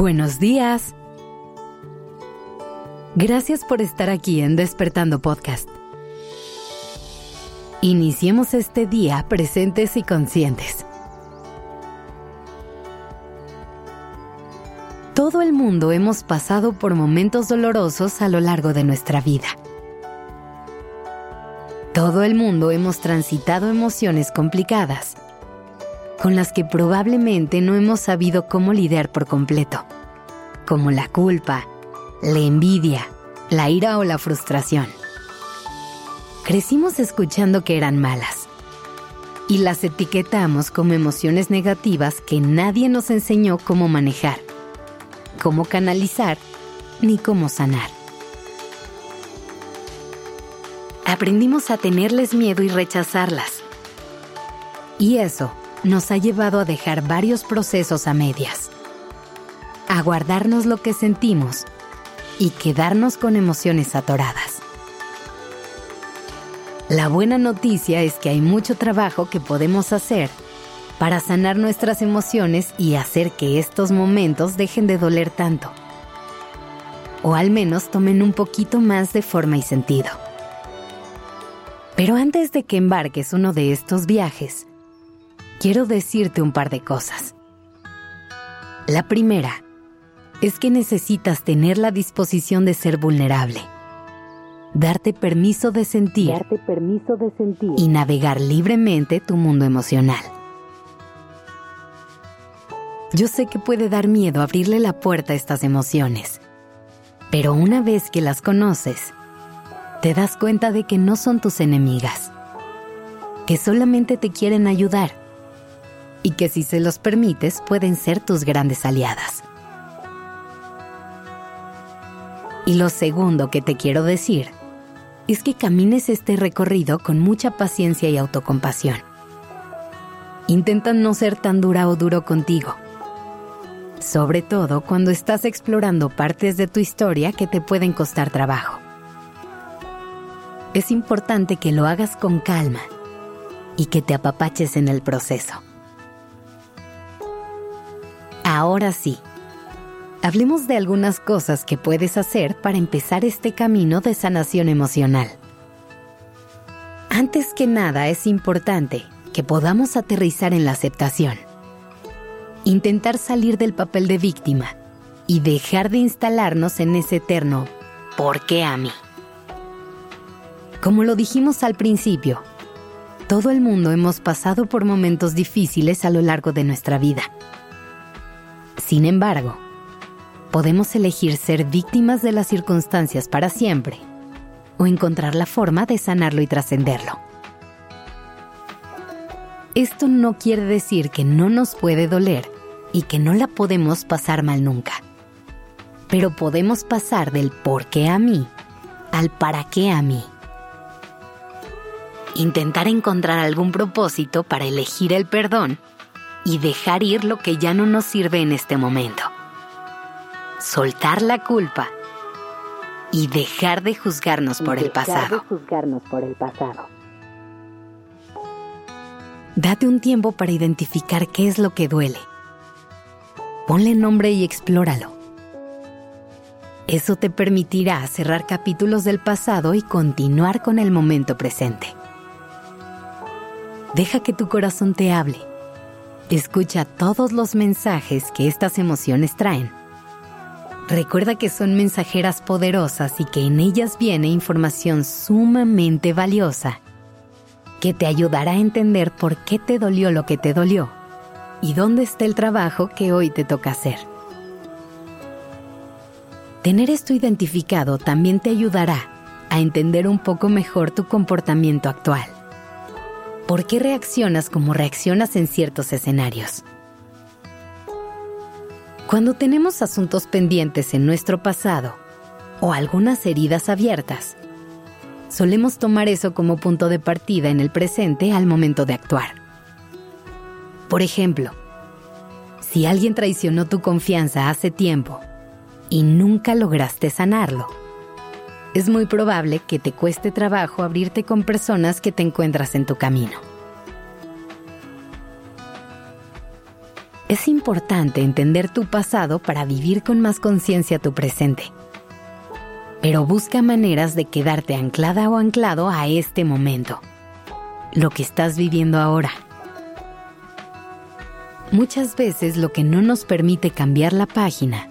Buenos días. Gracias por estar aquí en Despertando Podcast. Iniciemos este día presentes y conscientes. Todo el mundo hemos pasado por momentos dolorosos a lo largo de nuestra vida. Todo el mundo hemos transitado emociones complicadas con las que probablemente no hemos sabido cómo lidiar por completo, como la culpa, la envidia, la ira o la frustración. Crecimos escuchando que eran malas y las etiquetamos como emociones negativas que nadie nos enseñó cómo manejar, cómo canalizar ni cómo sanar. Aprendimos a tenerles miedo y rechazarlas. Y eso nos ha llevado a dejar varios procesos a medias, a guardarnos lo que sentimos y quedarnos con emociones atoradas. La buena noticia es que hay mucho trabajo que podemos hacer para sanar nuestras emociones y hacer que estos momentos dejen de doler tanto. O al menos tomen un poquito más de forma y sentido. Pero antes de que embarques uno de estos viajes, quiero decirte un par de cosas. La primera es que necesitas tener la disposición de ser vulnerable, darte permiso de sentir, permiso de sentir y navegar libremente tu mundo emocional. Yo sé que puede dar miedo abrirle la puerta a estas emociones, pero una vez que las conoces, te das cuenta de que no son tus enemigas, que solamente te quieren ayudar y que si se los permites pueden ser tus grandes aliadas. Y lo segundo que te quiero decir es que camines este recorrido con mucha paciencia y autocompasión. Intenta no ser tan dura o duro contigo, sobre todo cuando estás explorando partes de tu historia que te pueden costar trabajo. Es importante que lo hagas con calma y que te apapaches en el proceso. Ahora sí, hablemos de algunas cosas que puedes hacer para empezar este camino de sanación emocional. Antes que nada es importante que podamos aterrizar en la aceptación. Intentar salir del papel de víctima y dejar de instalarnos en ese eterno ¿por qué a mí? Como lo dijimos al principio, todo el mundo hemos pasado por momentos difíciles a lo largo de nuestra vida sin embargo, podemos elegir ser víctimas de las circunstancias para siempre o encontrar la forma de sanarlo y trascenderlo. Esto no quiere decir que no nos puede doler y que no la podemos pasar mal nunca. Pero podemos pasar del por qué a mí al para qué a mí. Intentar encontrar algún propósito para elegir el perdón y dejar ir lo que ya no nos sirve en este momento. Soltar la culpa y dejar de juzgarnos por el pasado. juzgarnos por el pasado. Date un tiempo para identificar qué es lo que duele. Ponle nombre y explóralo. Eso te permitirá cerrar capítulos del pasado y continuar con el momento presente. Deja que tu corazón te hable Escucha todos los mensajes que estas emociones traen. Recuerda que son mensajeras poderosas y que en ellas viene información sumamente valiosa que te ayudará a entender por qué te dolió lo que te dolió y dónde está el trabajo que hoy te toca hacer. Tener esto identificado también te ayudará a entender un poco mejor tu comportamiento actual por qué reaccionas como reaccionas en ciertos escenarios. Cuando tenemos asuntos pendientes en nuestro pasado o algunas heridas abiertas, solemos tomar eso como punto de partida en el presente al momento de actuar. Por ejemplo, si alguien traicionó tu confianza hace tiempo y nunca lograste sanarlo, es muy probable que te cueste trabajo abrirte con personas que te encuentras en tu camino. Es importante entender tu pasado para vivir con más conciencia tu presente. Pero busca maneras de quedarte anclada o anclado a este momento, lo que estás viviendo ahora. Muchas veces lo que no nos permite cambiar la página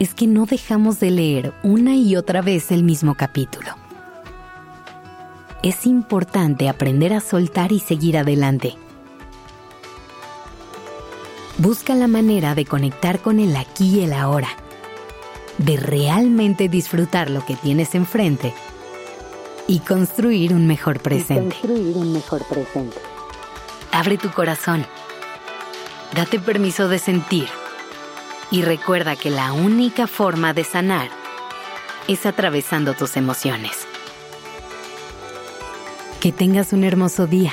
es que no dejamos de leer una y otra vez el mismo capítulo. Es importante aprender a soltar y seguir adelante Busca la manera de conectar con el aquí y el ahora, de realmente disfrutar lo que tienes enfrente y construir un mejor presente. construir un mejor presente. Abre tu corazón. Date permiso de sentir. Y recuerda que la única forma de sanar es atravesando tus emociones. Que tengas un hermoso día.